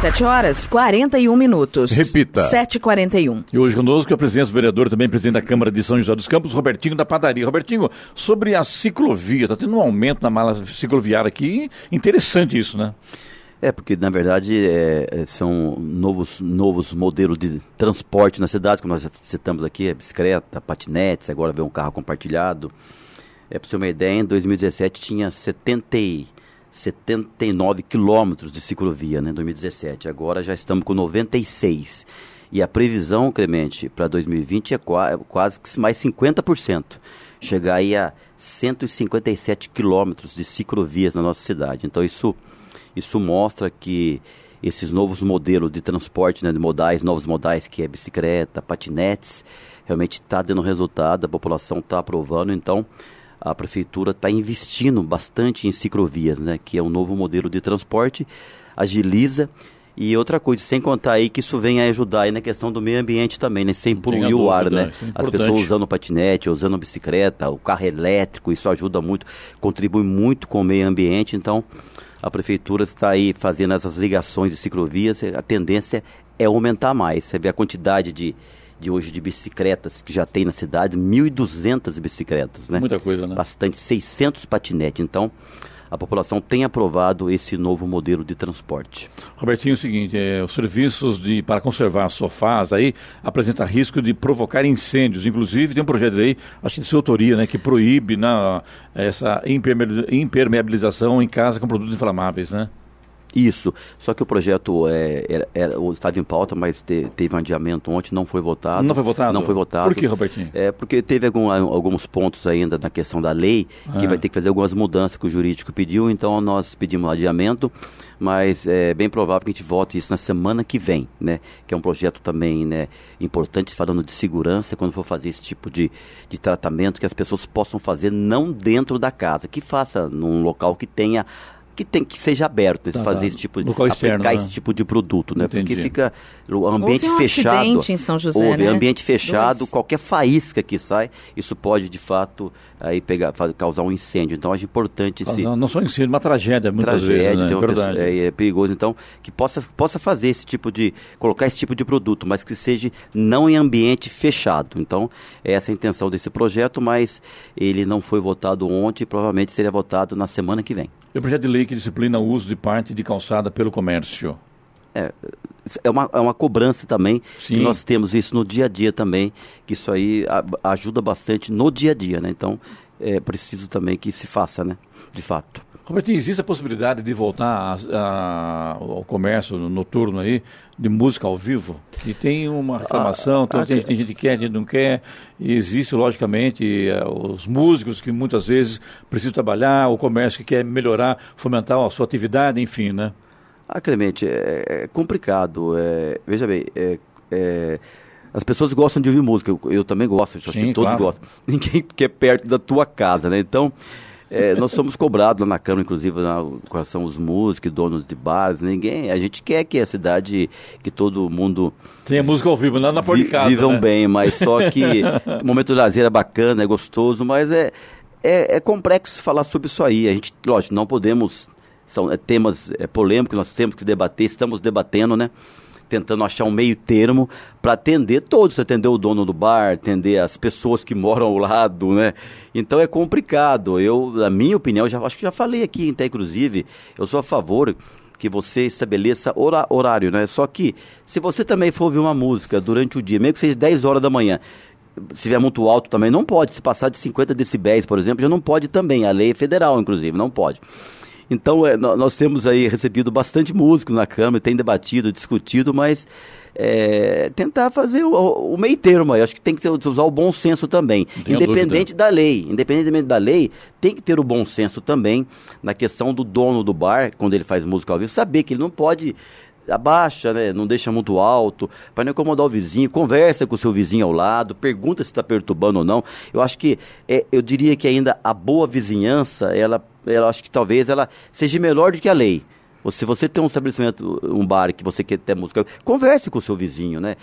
7 horas 41 minutos. Repita. 7h41. E hoje conosco é o presidente, o vereador, também presidente da Câmara de São José dos Campos, Robertinho da Padaria. Robertinho, sobre a ciclovia, está tendo um aumento na mala cicloviária aqui. Interessante isso, né? É, porque na verdade é, é, são novos, novos modelos de transporte na cidade, como nós citamos aqui, é bicicleta, patinetes, agora vem um carro compartilhado. É, para você ter uma ideia, em 2017 tinha 70 79 quilômetros de ciclovia, né, em 2017. Agora já estamos com 96. E a previsão, Clemente, para 2020 é quase mais 50%. Chegar aí a 157 quilômetros de ciclovias na nossa cidade. Então isso, isso mostra que esses novos modelos de transporte, né, de modais, novos modais, que é bicicleta, patinetes, realmente está dando resultado, a população está aprovando. Então, a prefeitura está investindo bastante em ciclovias, né, que é um novo modelo de transporte, agiliza e outra coisa, sem contar aí que isso vem a ajudar aí na questão do meio ambiente também, né? Sem poluir o ar, né? É As pessoas usando patinete, usando bicicleta, o carro elétrico, isso ajuda muito, contribui muito com o meio ambiente. Então, a prefeitura está aí fazendo essas ligações de ciclovias, a tendência é aumentar mais. Você vê a quantidade de, de hoje de bicicletas que já tem na cidade, 1.200 bicicletas, né? Muita coisa, né? Bastante, 600 patinetes. Então, a população tem aprovado esse novo modelo de transporte. Robertinho, é o seguinte, é, os serviços de, para conservar sofás aí apresenta risco de provocar incêndios. Inclusive, tem um projeto de lei, acho que de sua autoria, né, que proíbe na, essa impermeabilização em casa com produtos inflamáveis, né? Isso. Só que o projeto é, era, era, estava em pauta, mas te, teve um adiamento ontem, não foi votado. Não foi votado? Não foi votado. Por que, Robertinho? É porque teve algum, alguns pontos ainda na questão da lei que Ah. vai ter que fazer algumas mudanças que o jurídico pediu, então nós pedimos um adiamento, mas é bem provável que a gente vote isso na semana que vem, né? Que é um projeto também né, importante, falando de segurança, quando for fazer esse tipo de, de tratamento, que as pessoas possam fazer não dentro da casa, que faça num local que tenha que tem que seja aberto, Tá, fazer tá. esse tipo de Local externo, aplicar né? esse tipo de produto, né? Entendi. Porque fica o ambiente Houve um fechado. acidente em São José, houve né? ambiente fechado, Dois. qualquer faísca que sai, isso pode de fato aí pegar, causar um incêndio. Então acho importante esse Não, não só ensino, uma tragédia muitas tragédia, vezes, né? tem uma Verdade. pessoa- é, é perigoso, então que possa possa fazer esse tipo de colocar esse tipo de produto, mas que seja não em ambiente fechado. Então essa é a intenção desse projeto, mas ele não foi votado ontem, e provavelmente seria votado na semana que vem. E o projeto de lei que disciplina o uso de parte de calçada pelo comércio. é uma, é uma cobrança também, Sim. nós temos isso no dia a dia também, que isso aí a- ajuda bastante no dia a dia, né? Então, é preciso também que se faça, né? De fato. Robertinho, existe a possibilidade de voltar a- a- ao comércio noturno aí, de música ao vivo? Que tem uma reclamação, ah, tem, que- tem gente que quer, gente que não quer, e existe, logicamente, eh, os músicos que muitas vezes precisam trabalhar, o comércio que quer melhorar, fomentar a sua atividade, enfim, né? Ah, Clemente, é, é complicado. é, veja bem, é, é, as pessoas gostam de ouvir música, eu, eu também gosto, acho Sim, que todos claro. gostam. (laughs) Ninguém quer perto da tua casa, né? Então, é, nós somos cobrados lá na Câmara, inclusive, na, quais são os músicos, donos de bares, ninguém, a gente quer que a cidade, que todo mundo Tem a música ao vivo, lá na porta de vi- casa. vivam né? bem, mas só (laughs) que o momento de lazer é bacana, é gostoso, mas é, é, é complexo falar sobre isso aí. A gente, lógico, não podemos, são é, temas é, polêmicos, nós temos que debater, estamos debatendo, né? Tentando achar um meio termo para atender todos, atender o dono do bar, atender as pessoas que (laughs) moram ao lado, né? Então é complicado. Eu, na minha opinião, já, acho que já falei aqui, até inclusive, eu sou a favor que você estabeleça horário, né? Só que se você também for ouvir uma música durante o dia, mesmo que seja 10 horas da manhã, se estiver muito alto também, não pode. Se passar de 50 decibéis, por exemplo, já não pode também. A lei é federal, inclusive, não pode. Então, é, nó- nós temos aí recebido bastante músico na Câmara, tem debatido, discutido, mas é, tentar fazer o, o meio termo aí. Acho que tem que ser- usar o bom senso também. tenho Independente da lei. Independentemente da lei, tem que ter o bom senso também na questão do dono do bar, quando ele faz música ao vivo, saber que ele não pode abaixa, né? Não deixa muito alto, para não incomodar o vizinho, conversa com o seu vizinho ao lado, pergunta se está perturbando ou não. Eu acho que, é, eu diria que ainda a boa vizinhança, ela, ela acho que talvez ela seja melhor do que a lei. Se você tem um estabelecimento, um bar que você quer ter música, converse com o seu vizinho, né?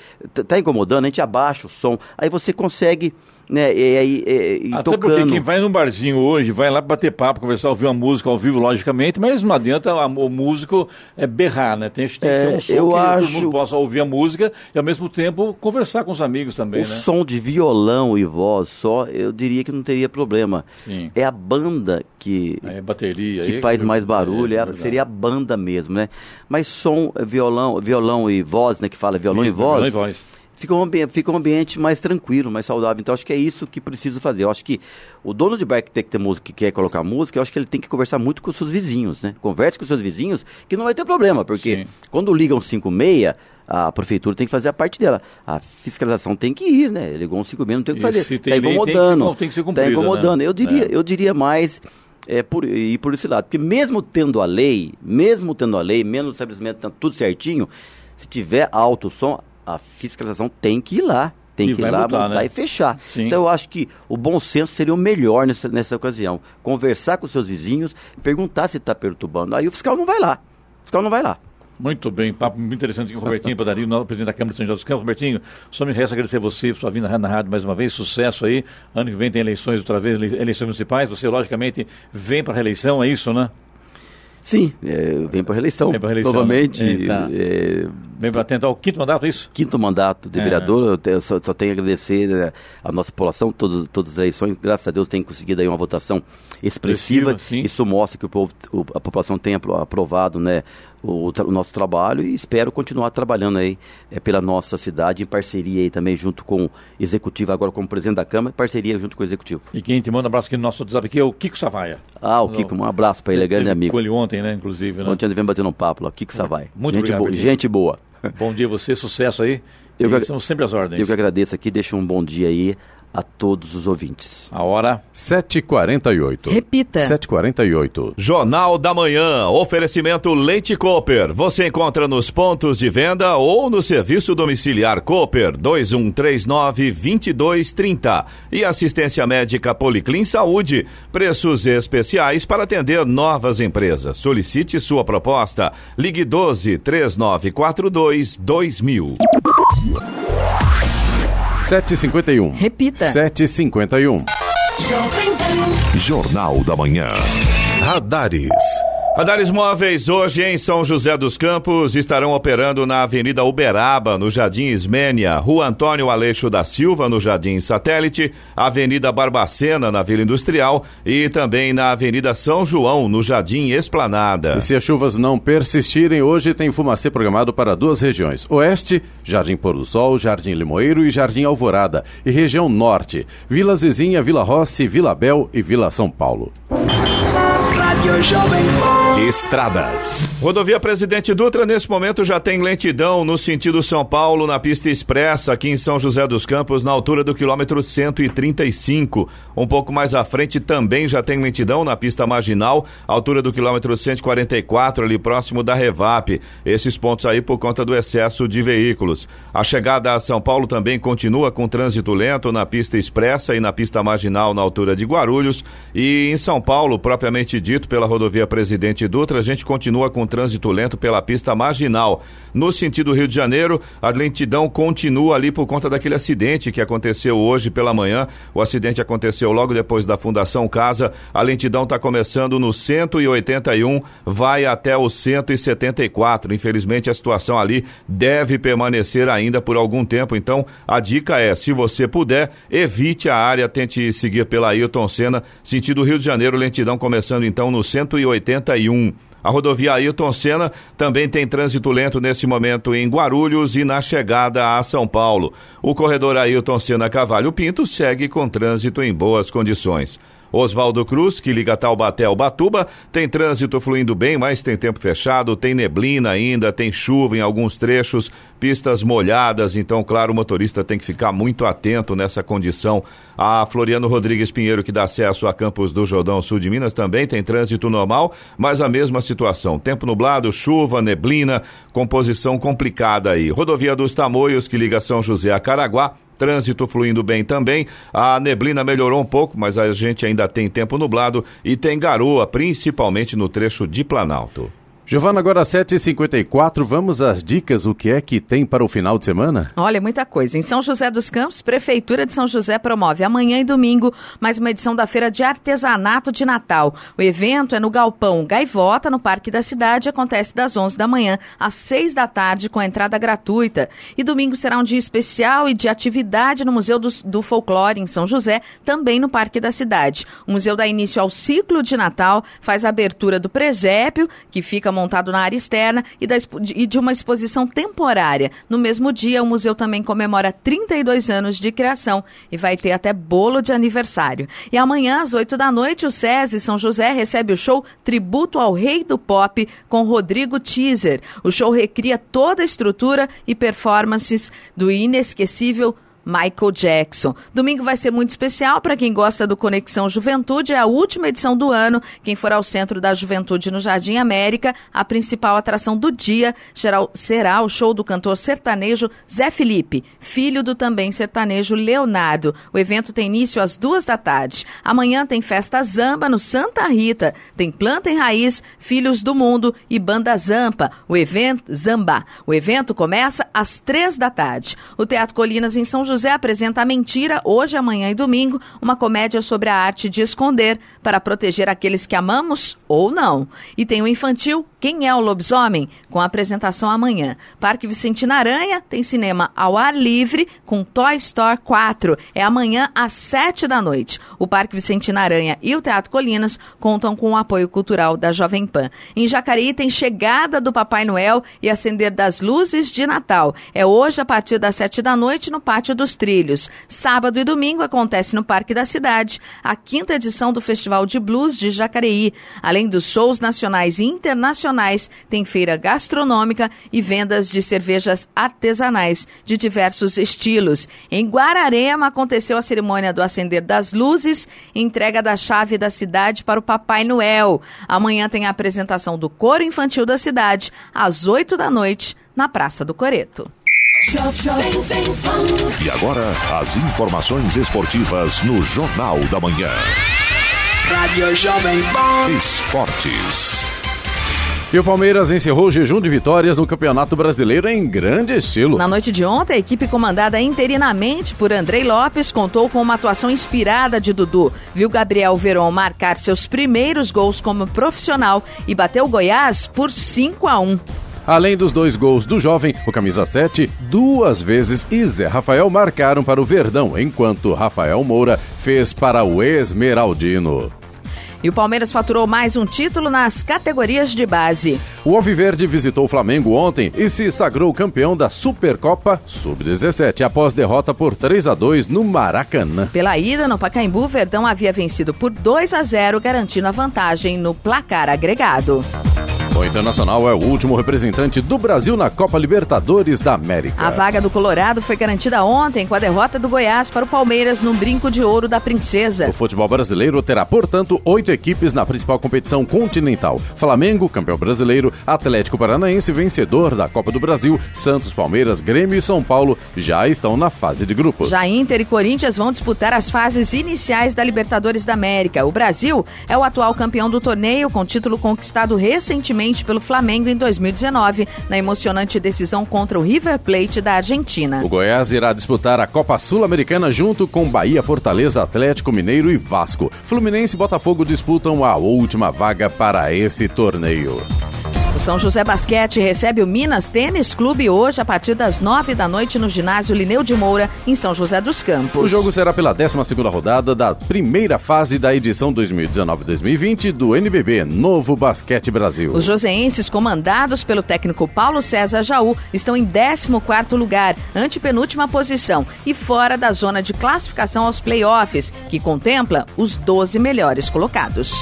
Tá incomodando, a gente abaixa o som, aí você consegue, né, e, e, e Até tocando. porque quem vai num barzinho hoje, vai lá bater papo, conversar, ouvir uma música ao vivo, logicamente, mas não adianta o músico é berrar, né? Tem, tem que É, ser um som eu que todo acho- mundo possa ouvir a música e ao mesmo tempo conversar com os amigos também, o né? som de violão e voz só, eu diria que não teria problema. Sim. É a banda que, É bateria. que faz mais barulho, é, é- seria a banda mesmo, né? Mas som, violão, violão e voz, né? Que fala violão e voz, Violão e voz. Fica, um ambiente, fica um ambiente mais tranquilo, mais saudável. Então acho que é isso que preciso fazer. Eu acho que o dono de bar que tem que ter música, que quer colocar música, eu acho que ele tem que conversar muito com os seus vizinhos, né? Converse com os seus vizinhos, que não vai ter problema, porque Sim. quando ligam 56, a prefeitura tem que fazer a parte dela. A fiscalização tem que ir, né? Ligou um 56, não tem o que E fazer. se Tá tem lei, tem que ser- incomodando. tem que ser Tá cumprida, incomodando. né? Eu diria, É. eu diria mais é, por, ir por esse lado. Porque mesmo tendo a lei, mesmo tendo a lei, mesmo o estabelecimento tá tudo certinho, se tiver alto som, a fiscalização tem que ir lá. Tem E que ir lá, multar, montar né? e fechar. Sim. Então eu acho que o bom senso seria o melhor nessa, nessa ocasião. Conversar com seus vizinhos, perguntar se está perturbando. Aí o fiscal não vai lá. O fiscal não vai lá. Muito bem, papo muito interessante aqui com o Robertinho Padario, novo presidente da Câmara de São José dos Campos. Robertinho, só me resta agradecer a você por sua vinda na rádio mais uma vez, sucesso aí. Ano que vem tem eleições outra vez, ele- eleições municipais. Você, logicamente, vem para a reeleição, é isso, né? Sim, é, vem para reeleição. Vem pra reeleição, Novamente. né? É, Vem para tentar o quinto mandato, é isso? quinto mandato de É. vereador, eu, te- eu só, só tenho a agradecer né, a nossa população, todos, todas as eleições, graças a Deus tem conseguido aí uma votação expressiva, Expressiva, isso mostra que o povo, o- a população tem apro- aprovado né, o, o, nosso trabalho e espero continuar trabalhando aí é, pela nossa cidade em parceria aí também junto com o executivo agora como presidente da Câmara, parceria junto com o executivo. E quem te manda um abraço aqui no nosso WhatsApp aqui é o Kiko Savaia. Ah, o Kiko, um abraço para ele, é grande amigo. Com ele ontem, né, inclusive, né? Ontem ele vem batendo um papo lá, Kiko Savaia. Muito gente obrigado. Boa, gente boa. Bom dia a você, sucesso aí. Eu que, são sempre as ordens. Eu que agradeço aqui, deixo um bom dia aí a todos os ouvintes. A hora 7h48. Repita. 7h48. Jornal da Manhã, oferecimento Leite Cooper. Você encontra nos pontos de venda ou no serviço domiciliar Cooper 2139-2230. E assistência médica Policlin Saúde. Preços especiais para atender novas empresas. Solicite sua proposta. Ligue 12 3942 2000. 7h51. Repita. 7h51. Jornal da Manhã. Radares. Radares móveis hoje em São José dos Campos estarão operando na Avenida Uberaba, no Jardim Ismênia, Rua Antônio Aleixo da Silva, no Jardim Satélite, Avenida Barbacena, na Vila Industrial. E também na Avenida São João, no Jardim Esplanada. E se as chuvas não persistirem, hoje tem fumacê programado para duas regiões: Oeste, Jardim Pôr do Sol, Jardim Limoeiro e Jardim Alvorada, e região Norte, Vila Zezinha, Vila Rossi, Vila Bel e Vila São Paulo. Estradas. Rodovia Presidente Dutra, nesse momento, já tem lentidão no sentido São Paulo, na pista expressa, aqui em São José dos Campos, na altura do quilômetro 135. Um pouco mais à frente também já tem lentidão na pista marginal, altura do quilômetro 144, ali próximo da Revap. Esses pontos aí por conta do excesso de veículos. A chegada a São Paulo também continua com trânsito lento na pista expressa e na pista marginal na altura de Guarulhos. E em São Paulo, propriamente dito, pela rodovia Presidente Dutra, a gente continua com trânsito lento pela pista marginal. No sentido Rio de Janeiro, a lentidão continua ali por conta daquele acidente que aconteceu hoje pela manhã. O acidente aconteceu logo depois da Fundação Casa. A lentidão está começando no 181, vai até o 174. Infelizmente, a situação ali deve permanecer ainda por algum tempo. Então, a dica é: se você puder, evite a área, tente seguir pela Ailton Senna, sentido Rio de Janeiro, lentidão começando então no 181. A rodovia Ailton Senna também tem trânsito lento nesse momento em Guarulhos e na chegada a São Paulo. O corredor Ailton Senna Cavalho Pinto segue com trânsito em boas condições. Oswaldo Cruz, que liga Taubaté ao Batuba, tem trânsito fluindo bem, mas tem tempo fechado, tem neblina ainda, tem chuva em alguns trechos, pistas molhadas, então, claro, o motorista tem que ficar muito atento nessa condição. A Floriano Rodrigues Pinheiro, que dá acesso a Campos do Jordão Sul de Minas, também tem trânsito normal, mas a mesma situação. Tempo nublado, chuva, neblina, composição complicada aí. Rodovia dos Tamoios, que liga São José a Caraguá, Trânsito fluindo bem também. A neblina melhorou um pouco, mas a gente ainda tem tempo nublado e tem garoa, principalmente no trecho de Planalto. Giovana, agora 7h54, vamos às dicas, o que é que tem para o final de semana? Olha, muita coisa. Em São José dos Campos, Prefeitura de São José promove amanhã e domingo mais uma edição da Feira de Artesanato de Natal. O evento é no Galpão Gaivota, no Parque da Cidade, acontece das 11 da manhã às 6 da tarde, com entrada gratuita. E domingo será um dia especial e de atividade no Museu do, do Folclore, em São José, também no Parque da Cidade. O museu dá início ao ciclo de Natal, faz a abertura do presépio, que fica montado na área externa e, da, e de uma exposição temporária. No mesmo dia, o museu também comemora 32 anos de criação e vai ter até bolo de aniversário. E amanhã, às 8 da noite, o SESI São José recebe o show Tributo ao Rei do Pop com Rodrigo Teaser. O show recria toda a estrutura e performances do inesquecível Michael Jackson. Domingo vai ser muito especial para quem gosta do Conexão Juventude. É a última edição do ano. Quem for ao Centro da Juventude no Jardim América, a principal atração do dia será o show do cantor sertanejo Zé Felipe, filho do também sertanejo Leonardo. O evento tem início às duas da tarde. Amanhã tem festa Zamba no Santa Rita. Tem Planta em Raiz, Filhos do Mundo e Banda Zampa. O evento Zamba. O evento começa às três da tarde. O Teatro Colinas em São José José apresenta a Mentira, hoje, amanhã e domingo, uma comédia sobre a arte de esconder para proteger aqueles que amamos ou não. E tem o infantil Quem é o Lobisomem? com a apresentação amanhã. Parque Vicentina Aranha tem cinema ao ar livre com Toy Story 4. É amanhã às 7 da noite. O Parque Vicentina Aranha e o Teatro Colinas contam com o apoio cultural da Jovem Pan. Em Jacareí tem chegada do Papai Noel e acender das luzes de Natal. É hoje a partir das 7 da noite no Pátio dos Trilhos. Sábado e domingo acontece no Parque da Cidade a quinta edição do Festival de Blues de Jacareí. Além dos shows nacionais e internacionais, tem feira gastronômica e vendas de cervejas artesanais de diversos estilos. Em Guararema aconteceu a cerimônia do acender das luzes, entrega da chave da cidade para o Papai Noel. Amanhã tem a apresentação do coro infantil da cidade às 8 da noite na Praça do Coreto. E agora, as informações esportivas no Jornal da Manhã. Rádio Jovem Pan. Esportes. E o Palmeiras encerrou o jejum de vitórias no Campeonato Brasileiro em grande estilo. Na noite de ontem, a equipe comandada interinamente por Andrei Lopes contou com uma atuação inspirada de Dudu. Viu Gabriel Veron marcar seus primeiros gols como profissional e bateu Goiás por 5 a 1. Além dos dois gols do jovem, o camisa 7 duas vezes e Zé Rafael marcaram para o Verdão, enquanto Rafael Moura fez para o Esmeraldino. E o Palmeiras faturou mais um título nas categorias de base. O Alviverde visitou o Flamengo ontem e se sagrou campeão da Supercopa Sub-17 após derrota por 3 a 2 no Maracanã. Pela ida no Pacaembu, Verdão havia vencido por 2 a 0, garantindo a vantagem no placar agregado. O Internacional é o último representante do Brasil na Copa Libertadores da América. A vaga do Colorado foi garantida ontem com a derrota do Goiás para o Palmeiras no Brinco de Ouro da Princesa. O futebol brasileiro terá, portanto, oito equipes na principal competição continental: Flamengo, campeão brasileiro, Atlético Paranaense, vencedor da Copa do Brasil, Santos, Palmeiras, Grêmio e São Paulo já estão na fase de grupos. Já Inter e Corinthians vão disputar as fases iniciais da Libertadores da América. O Brasil é o atual campeão do torneio, com título conquistado recentemente pelo Flamengo em 2019, na emocionante decisão contra o River Plate da Argentina. O Goiás irá disputar a Copa Sul-Americana junto com Bahia, Fortaleza, Atlético Mineiro e Vasco. Fluminense e Botafogo disputam a última vaga para esse torneio. O São José Basquete recebe o Minas Tênis Clube hoje a partir das nove da noite no ginásio Lineu de Moura, em São José dos Campos. O jogo será pela 12 segunda rodada da primeira fase da edição 2019-2020 do NBB Novo Basquete Brasil. Os joseenses, comandados pelo técnico Paulo César Jaú, estão em 14º lugar, antepenúltima posição e fora da zona de classificação aos playoffs, que contempla os 12 melhores colocados.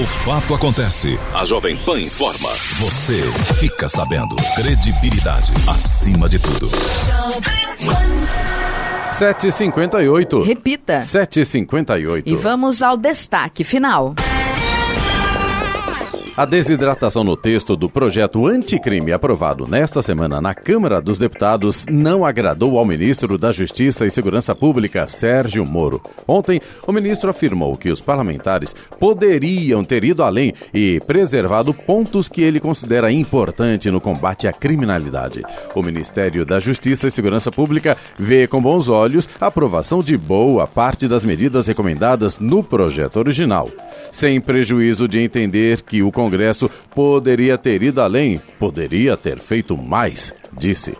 O fato acontece. A Jovem Pan informa. Você fica sabendo. Credibilidade acima de tudo. 7h58. Repita. 7h58. E vamos ao destaque final. A desidratação no texto do projeto anticrime aprovado nesta semana na Câmara dos Deputados não agradou ao ministro da Justiça e Segurança Pública, Sérgio Moro. Ontem, o ministro afirmou que os parlamentares poderiam ter ido além e preservado pontos que ele considera importante no combate à criminalidade. O Ministério da Justiça e Segurança Pública vê com bons olhos a aprovação de boa parte das medidas recomendadas no projeto original, sem prejuízo de entender que o Congresso poderia ter ido além, poderia ter feito mais, disse.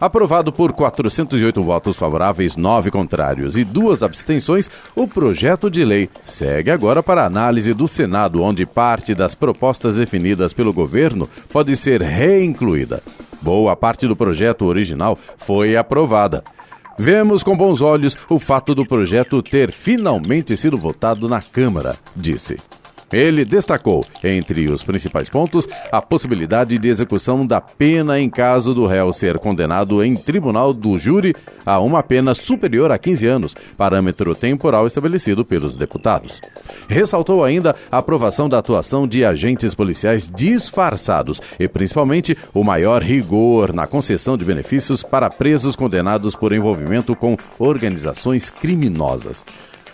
Aprovado por 408 votos favoráveis, 9 contrários e duas abstenções, o projeto de lei segue agora para análise do Senado, onde parte das propostas definidas pelo governo pode ser reincluída. Boa parte do projeto original foi aprovada. Vemos com bons olhos o fato do projeto ter finalmente sido votado na Câmara, disse. Ele destacou, entre os principais pontos, a possibilidade de execução da pena em caso do réu ser condenado em tribunal do júri a uma pena superior a 15 anos, parâmetro temporal estabelecido pelos deputados. Ressaltou ainda a aprovação da atuação de agentes policiais disfarçados e, principalmente, o maior rigor na concessão de benefícios para presos condenados por envolvimento com organizações criminosas.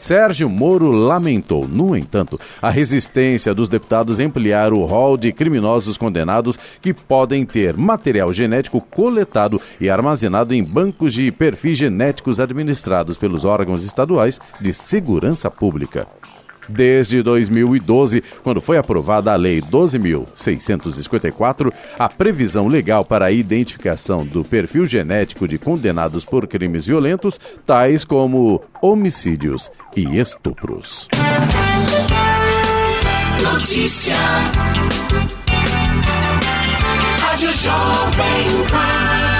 Sérgio Moro lamentou, no entanto, a resistência dos deputados ampliar o rol de criminosos condenados que podem ter material genético coletado e armazenado em bancos de perfis genéticos administrados pelos órgãos estaduais de segurança pública desde 2012, quando foi aprovada a Lei 12.654, a previsão legal para a identificação do perfil genético de condenados por crimes violentos, tais como homicídios e estupros. Notícia. Rádio Jovem Pan.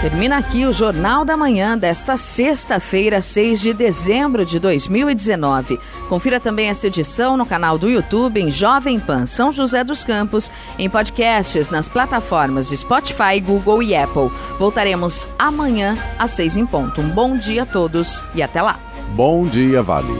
Termina aqui o Jornal da Manhã desta sexta-feira, 6 de dezembro de 2019. Confira também esta edição no canal do YouTube em Jovem Pan São José dos Campos, em podcasts nas plataformas de Spotify, Google e Apple. Voltaremos amanhã às seis em ponto. Um bom dia a todos e até lá. Bom dia, Vale.